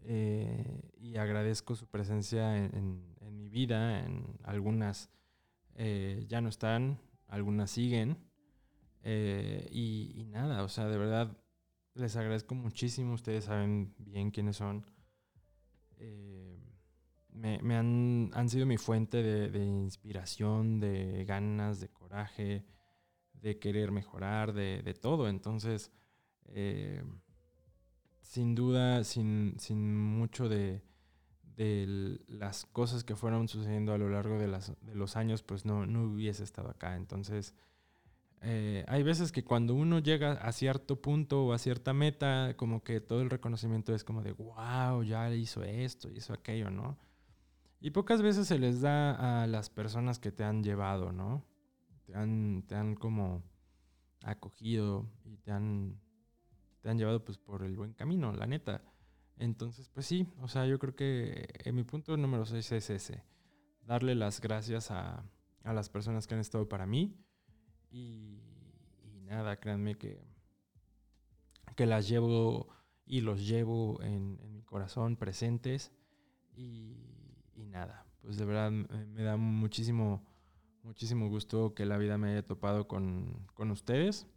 Eh, y agradezco su presencia en, mi vida. En algunas ya no están, algunas siguen. y, nada, o sea, de verdad les agradezco muchísimo. Ustedes saben bien quiénes son. Eh, me, han, han, sido mi fuente de, inspiración, de ganas, de coraje, de querer mejorar, de, todo. Entonces, eh, sin duda, sin, mucho de, las cosas que fueron sucediendo a lo largo de, los años, pues no, no hubiese estado acá. Entonces, eh, hay veces que cuando uno llega a cierto punto o a cierta meta, como que todo el reconocimiento es como de, wow, ya hizo esto, hizo aquello, ¿no? Y pocas veces se les da a las personas que te han llevado, ¿no? Te han, te han como acogido y te han, te han llevado pues por el buen camino, la neta. Entonces, pues sí, o sea, yo creo que en mi punto número 6 es ese, darle las gracias a, a las personas que han estado para mí y, nada, créanme que, que las llevo y los llevo en, mi corazón presentes. Y, nada, pues de verdad me, da muchísimo, muchísimo gusto que la vida me haya topado con, ustedes.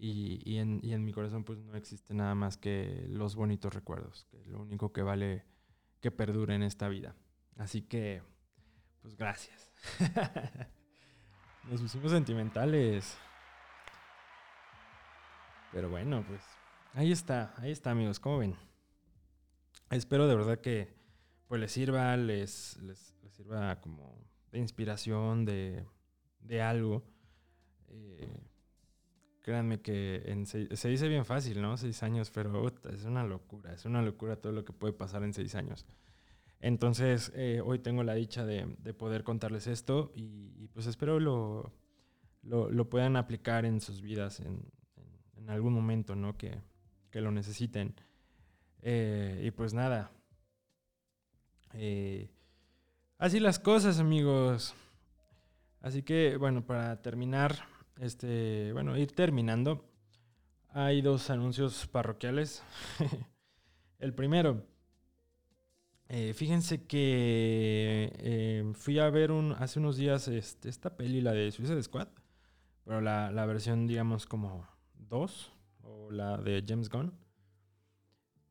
Y, en, y, en, mi corazón pues no existe nada más que los bonitos recuerdos, que es lo único que vale que perdure en esta vida. Así que, pues gracias. Nos pusimos sentimentales. Pero bueno, pues ahí está, ahí está amigos, ¿cómo ven? Espero de verdad que pues les sirva, les, les, sirva como de inspiración, de, de algo. Eh, créanme que en se dice bien fácil, ¿no? Seis años, pero es una locura, es una locura todo lo que puede pasar en seis años. Entonces, eh, hoy tengo la dicha de, poder contarles esto y, pues espero lo, lo, puedan aplicar en sus vidas en, algún momento, ¿no? Que, lo necesiten. Eh, y pues nada. Eh, así las cosas, amigos. Así que, bueno, para terminar, este, bueno, ir terminando, hay dos anuncios parroquiales. El primero eh, fíjense que eh, fui a ver un, hace unos días este, esta peli, la de Suicide Squad, pero la, la versión, digamos, como 2, o la de James Gunn.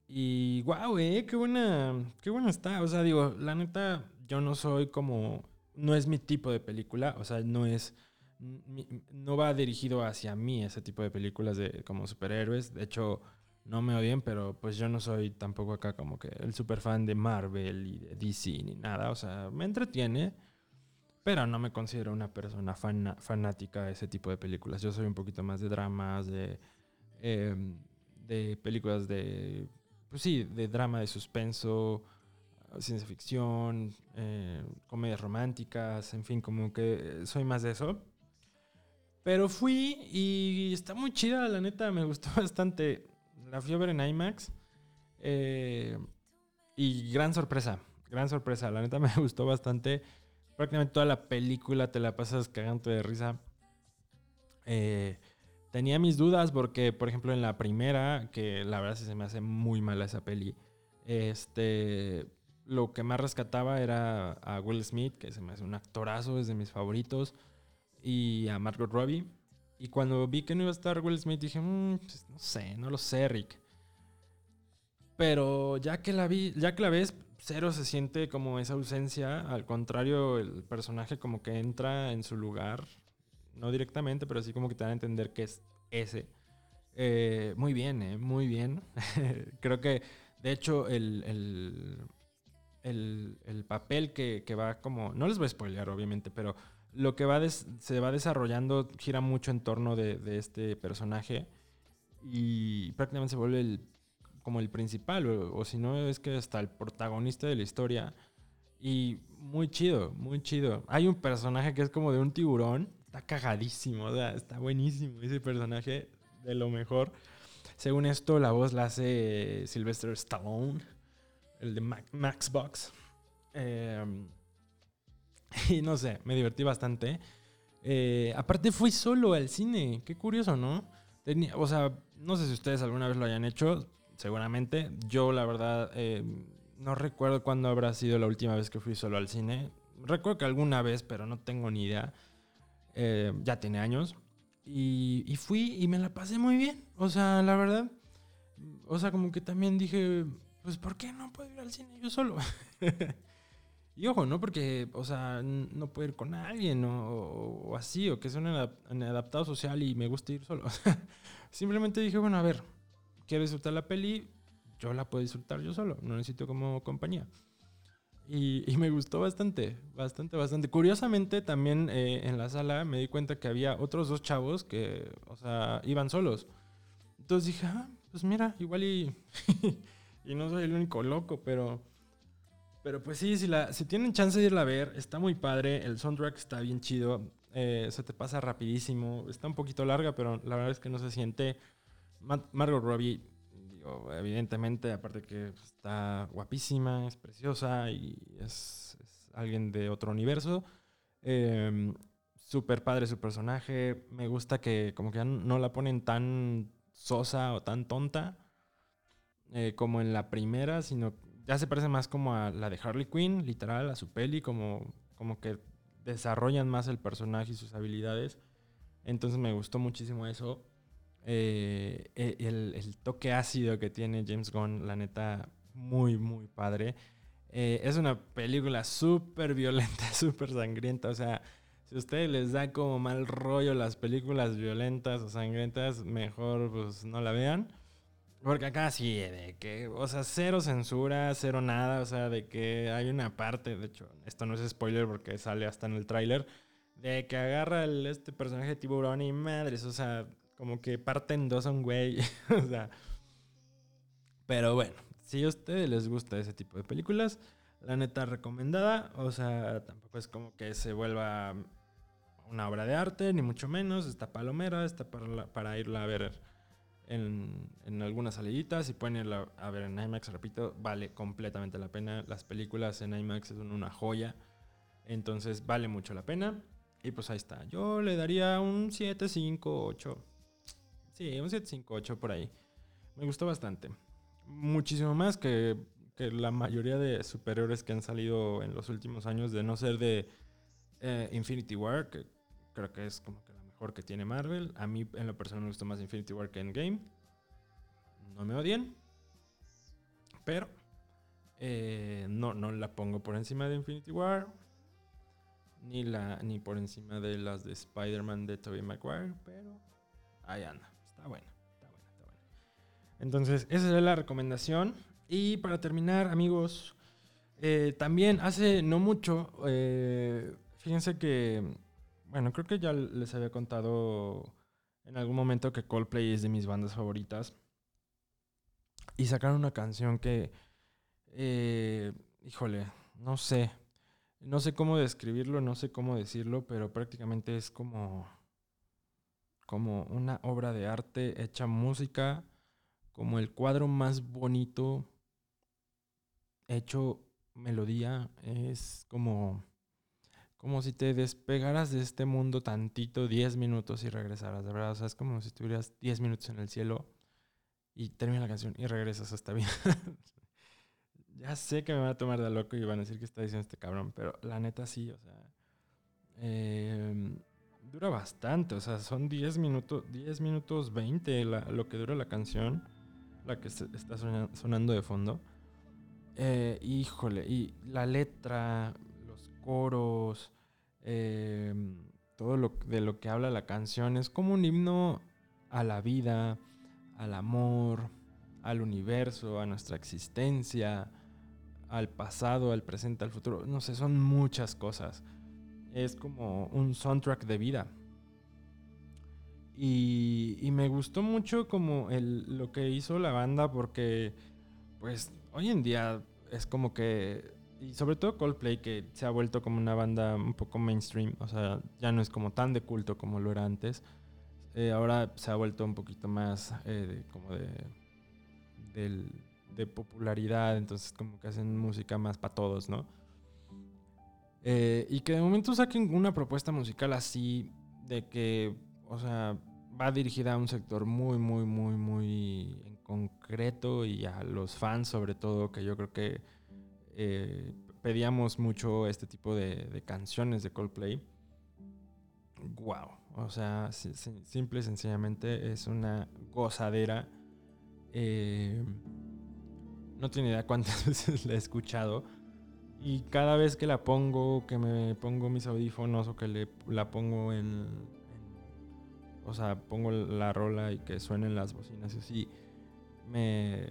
Y wow, eh, qué buena, qué buena está. O sea, digo, la neta, yo no soy como, no es mi tipo de película, o sea, no es, no va dirigido hacia mí ese tipo de películas de como superhéroes. De hecho, no me odien, pero pues yo no soy tampoco acá como que el super fan de Marvel y de DC ni nada. O sea, me entretiene, pero no me considero una persona fanática de ese tipo de películas. Yo soy un poquito más de dramas, de, em, de películas de, pues sí, de drama, de suspenso, ciencia ficción, eh, comedias románticas, en fin, como que soy más de eso. Pero fui y está muy chida, la neta, me gustó bastante la fui a ver en IMAX. Eh, y gran sorpresa, gran sorpresa. La neta me gustó bastante. Prácticamente toda la película te la pasas cagando de risa. Eh, tenía mis dudas porque, por ejemplo, en la primera, que la verdad se me hace muy mala esa peli, este, lo que más rescataba era a Will Smith, que se me hace un actorazo, es de mis favoritos, y a Margot Robbie. Y cuando vi que no iba a estar Will Smith, dije, mm, pues, no sé, no lo sé, Rick. Pero ya que la vi, ya que la ves, cero se siente como esa ausencia. Al contrario, el personaje como que entra en su lugar. No directamente, pero sí como que te dan a entender que es ese. Eh, muy bien, eh, muy bien. Creo que, de hecho, el, el, el, el papel que, que, va como... No les voy a spoilear, obviamente, pero lo que va se va desarrollando gira mucho en torno de, este personaje y prácticamente se vuelve el, como el principal, o, si no es que hasta el protagonista de la historia. Y muy chido, muy chido. Hay un personaje que es como de un tiburón, está cagadísimo, o sea, está buenísimo ese personaje, de lo mejor. Según esto, la voz la hace Sylvester Stallone, el de Max Box. Em, y no sé, me divertí bastante. Eh, aparte fui solo al cine, qué curioso, ¿no? Tenía, o sea, no sé si ustedes alguna vez lo hayan hecho, seguramente. Yo la verdad eh, no recuerdo cuándo habrá sido la última vez que fui solo al cine. Recuerdo que alguna vez, pero no tengo ni idea. Eh, ya tiene años. Y, y, fui y me la pasé muy bien. O sea, la verdad. O sea, como que también dije, pues ¿por qué no puedo ir al cine yo solo? Y ojo, ¿no? Porque, o sea, no puedo ir con alguien o, así, o que sea un adaptado social y me gusta ir solo. Simplemente dije, bueno, a ver, quiero disfrutar la peli, yo la puedo disfrutar yo solo, no necesito como compañía. Y, me gustó bastante, bastante, bastante. Curiosamente, también eh, en la sala me di cuenta que había otros dos chavos que, o sea, iban solos. Entonces dije, ah, pues mira, igual y, y no soy el único loco, pero pero pues sí, si, la, si tienen chance de irla a ver, está muy padre. El soundtrack está bien chido. Eh, se te pasa rapidísimo. Está un poquito larga, pero la verdad es que no se siente. Margot Robbie, evidentemente, aparte que está guapísima, es preciosa y es, alguien de otro universo. Eh, Súper padre su personaje. Me gusta que como que no la ponen tan sosa o tan tonta eh, como en la primera, sino ya se parece más como a la de Harley Quinn, literal, a su peli, como, como que desarrollan más el personaje y sus habilidades. Entonces me gustó muchísimo eso. Eh, e, el, toque ácido que tiene James Gunn, la neta, muy, muy padre. Eh, es una película súper violenta, súper sangrienta. O sea, si a ustedes les da como mal rollo las películas violentas o sangrientas, mejor pues no la vean. Porque acá sí, de que, o sea, cero censura, cero nada, o sea, de que hay una parte, de hecho, esto no es spoiler porque sale hasta en el tráiler, de que agarra el, este personaje de tiburón y madres, o sea, como que parten dos a un güey, o sea. Pero bueno, si a ustedes les gusta ese tipo de películas, la neta recomendada, o sea, tampoco es como que se vuelva una obra de arte, ni mucho menos, está palomera, está para, para irla a ver en, algunas saliditas. y pueden ir a ver en IMAX, repito, vale completamente la pena. Las películas en IMAX son una joya. Entonces vale mucho la pena. Y pues ahí está. Yo le daría un 7, 5, 8. Sí, un 7, 5, 8 por ahí. Me gustó bastante. Muchísimo más que, que la mayoría de superiores que han salido en los últimos años, de no ser de eh, Infinity War, que creo que es como que mejor que tiene Marvel. A mí en lo personal me gustó más Infinity War que Endgame. No me odien. Pero eh, no, no la pongo por encima de Infinity War. Ni, la, ni por encima de las de Spider-Man de Tobey Maguire. Pero ahí anda. Está buena. Está está. Entonces, esa es la recomendación. Y para terminar, amigos, eh, también hace no mucho, eh, fíjense que bueno, creo que ya les había contado en algún momento que Coldplay es de mis bandas favoritas. Y sacaron una canción que, eh, híjole, no sé, no sé cómo describirlo, no sé cómo decirlo, pero prácticamente es como, como una obra de arte hecha música, como el cuadro más bonito hecho melodía, es como como si te despegaras de este mundo tantito 10 minutos y regresaras, de verdad. O sea, es como si estuvieras 10 minutos en el cielo y termina la canción y regresas hasta bien. ya sé que me van a tomar de loco y van a decir que está diciendo este cabrón, pero la neta sí, o sea. Em, dura bastante, o sea, son 10 minutos, 10 minutos 20 lo que dura la canción, la que está sonando de fondo. Eh, híjole, y la letra, coros, em, todo lo de lo que habla la canción es como un himno a la vida, al amor, al universo, a nuestra existencia, al pasado, al presente, al futuro. No sé, son muchas cosas. es como un soundtrack de vida. Y, me gustó mucho como el, lo que hizo la banda porque pues hoy en día es como que, y sobre todo Coldplay que se ha vuelto como una banda un poco mainstream, o sea, ya no es como tan de culto como lo era antes. Eh, ahora se ha vuelto un poquito más eh, como de, de popularidad, entonces como que hacen música más para todos, ¿no? Eh, y que de momento saquen una propuesta musical así, de que, o sea, va dirigida a un sector muy, muy, muy, muy en concreto y a los fans sobre todo, que yo creo que eh, pedíamos mucho este tipo de, canciones de Coldplay. Wow, o sea, simple y sencillamente es una gozadera. Eh, no tiene idea cuántas veces la he escuchado. Y cada vez que la pongo, que me pongo mis audífonos o que le, la pongo en, O sea, pongo la rola y que suenen las bocinas y así, me,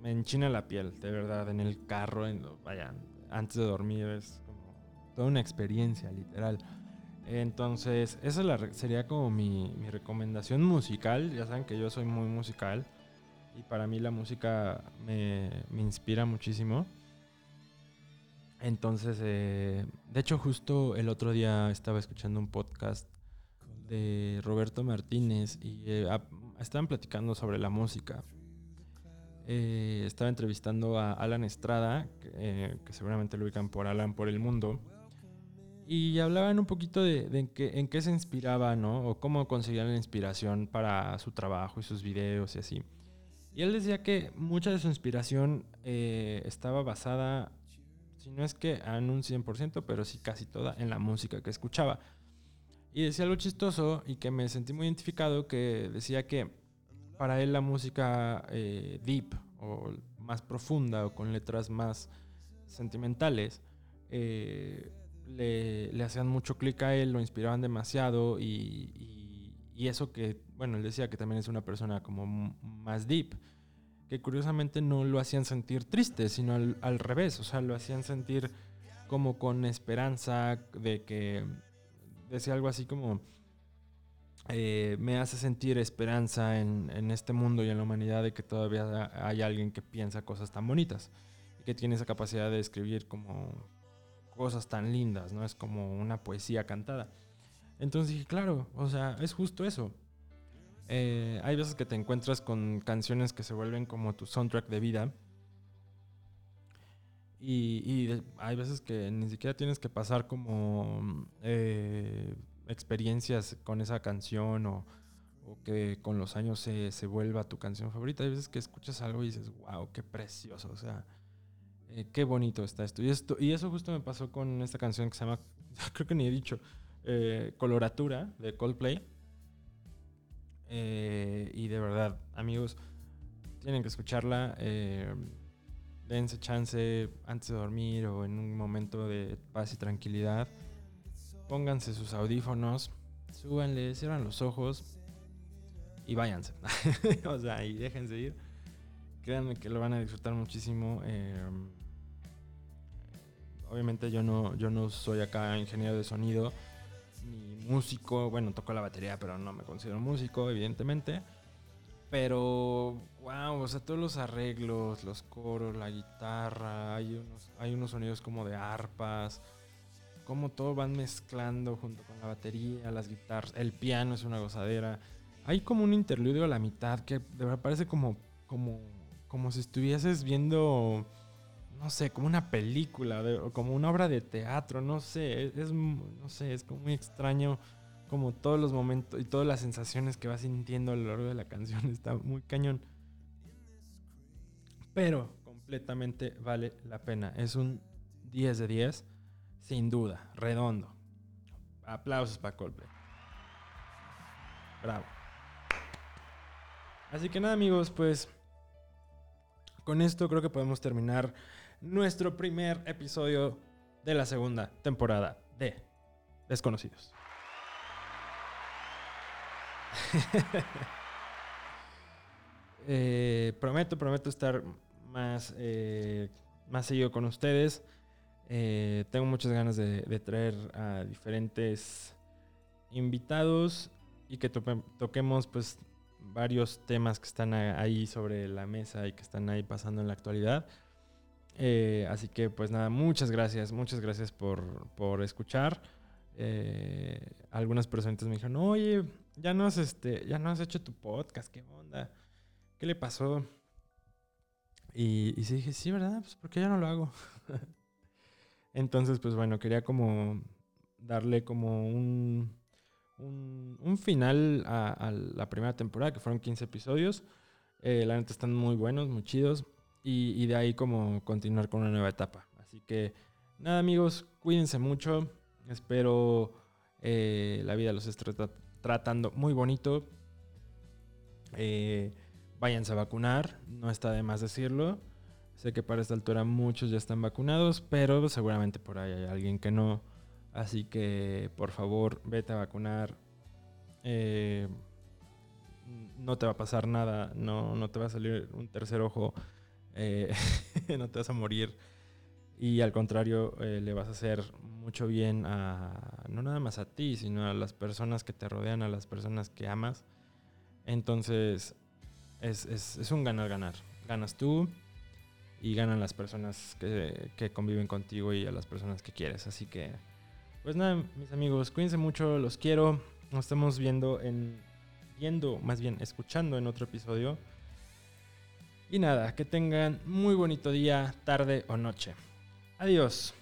me enchina la piel, de verdad, en el carro, en, vaya, antes de dormir, es como toda una experiencia, literal. Entonces, esa sería como mi, mi recomendación musical. Ya saben que yo soy muy musical y para mí la música me, me inspira muchísimo. Entonces, eh, de hecho, justo el otro día estaba escuchando un podcast de Roberto Martínez y eh, estaban platicando sobre la música. Eh, estaba entrevistando a Alan Estrada, que, seguramente lo ubican por Alan por el mundo, y hablaban un poquito de, en, qué, en, qué, se inspiraba, ¿no? O cómo conseguían la inspiración para su trabajo y sus videos y así. Y él decía que mucha de su inspiración estaba basada si no es que en un 100%, pero sí casi toda en la música que escuchaba. Y decía algo chistoso y que me sentí muy identificado, que decía que para él la música eh, deep o más profunda o con letras más sentimentales eh, le, hacían mucho clic a él, lo inspiraban demasiado y, eso que, bueno, él decía que también es una persona como más deep que curiosamente no lo hacían sentir triste, sino al, revés, o sea, lo hacían sentir como con esperanza de que decía algo así como eh, me hace sentir esperanza en, en, este mundo y en la humanidad de que todavía hay alguien que piensa cosas tan bonitas y que tiene esa capacidad de escribir como cosas tan lindas, ¿no? Es como una poesía cantada. Entonces dije, claro, o sea, es justo eso. Eh, hay veces que te encuentras con canciones que se vuelven como tu soundtrack de vida. Y, hay veces que ni siquiera tienes que pasar como eh, experiencias con esa canción o, que con los años se, se, vuelva tu canción favorita. Hay veces que escuchas algo y dices, wow, qué precioso. O sea, eh, qué bonito está esto. Y, esto. y eso justo me pasó con esta canción que se llama, creo que ni he dicho, Coloratura de Coldplay eh, y de verdad, amigos, tienen que escucharla. Eh, dense chance antes de dormir o en un momento de paz y tranquilidad. Pónganse sus audífonos, súbanle, cierran los ojos y váyanse. o sea, y déjense ir. Créanme que lo van a disfrutar muchísimo. Eh, obviamente yo no, yo no soy acá ingeniero de sonido ni músico. Bueno, toco la batería, pero no me considero músico, evidentemente. Pero, wow, o sea, todos los arreglos, los coros, la guitarra, hay unos, hay unos sonidos como de arpas, como todo van mezclando junto con la batería, las guitarras, el piano es una gozadera. Hay como un interludio a la mitad que de verdad parece como, como, como si estuvieses viendo no sé, como una película como una obra de teatro, no sé, es, no sé, es como muy extraño como todos los momentos y todas las sensaciones que vas sintiendo a lo largo de la canción, está muy cañón. Pero completamente vale la pena, es un 10 de 10, sin duda, redondo. Aplausos para Coldplay. Bravo. Así que nada amigos, pues con esto creo que podemos terminar nuestro primer episodio de la segunda temporada de Desconocidos. Eh, prometo, prometo estar más, eh, más seguido con ustedes. Eh, tengo muchas ganas de, traer a diferentes invitados y que toquemos pues varios temas que están ahí sobre la mesa y que están ahí pasando en la actualidad. Eh, así que pues nada, muchas gracias, muchas gracias por, escuchar. Eh, algunas personas me dijeron, oye, ya no, has, este, ya no has hecho tu podcast, ¿qué onda? ¿Qué le pasó? Y, y sí dije, sí, ¿verdad? Pues porque ya no lo hago. Entonces, pues bueno, quería como darle como un, un, final a, la primera temporada, que fueron 15 episodios. Eh, la neta están muy buenos, muy chidos. Y, de ahí como continuar con una nueva etapa. Así que nada amigos, cuídense mucho. Espero eh, la vida los esté tratando muy bonito. Eh, váyanse a vacunar, no está de más decirlo. Sé que para esta altura muchos ya están vacunados, pero seguramente por ahí hay alguien que no. Así que por favor, vete a vacunar. Eh, no te va a pasar nada, no, no te va a salir un tercer ojo, eh, no te vas a morir. Y al contrario, eh, le vas a hacer mucho bien a, no nada más a ti, sino a las personas que te rodean, a las personas que amas. Entonces, es, es, es un ganar-ganar. Ganas tú, y ganan las personas que, conviven contigo y a las personas que quieres. Así que, pues nada, mis amigos, cuídense mucho, los quiero. Nos estamos viendo en, viendo, más bien, escuchando en otro episodio. Y nada, que tengan muy bonito día, tarde o noche. Adiós.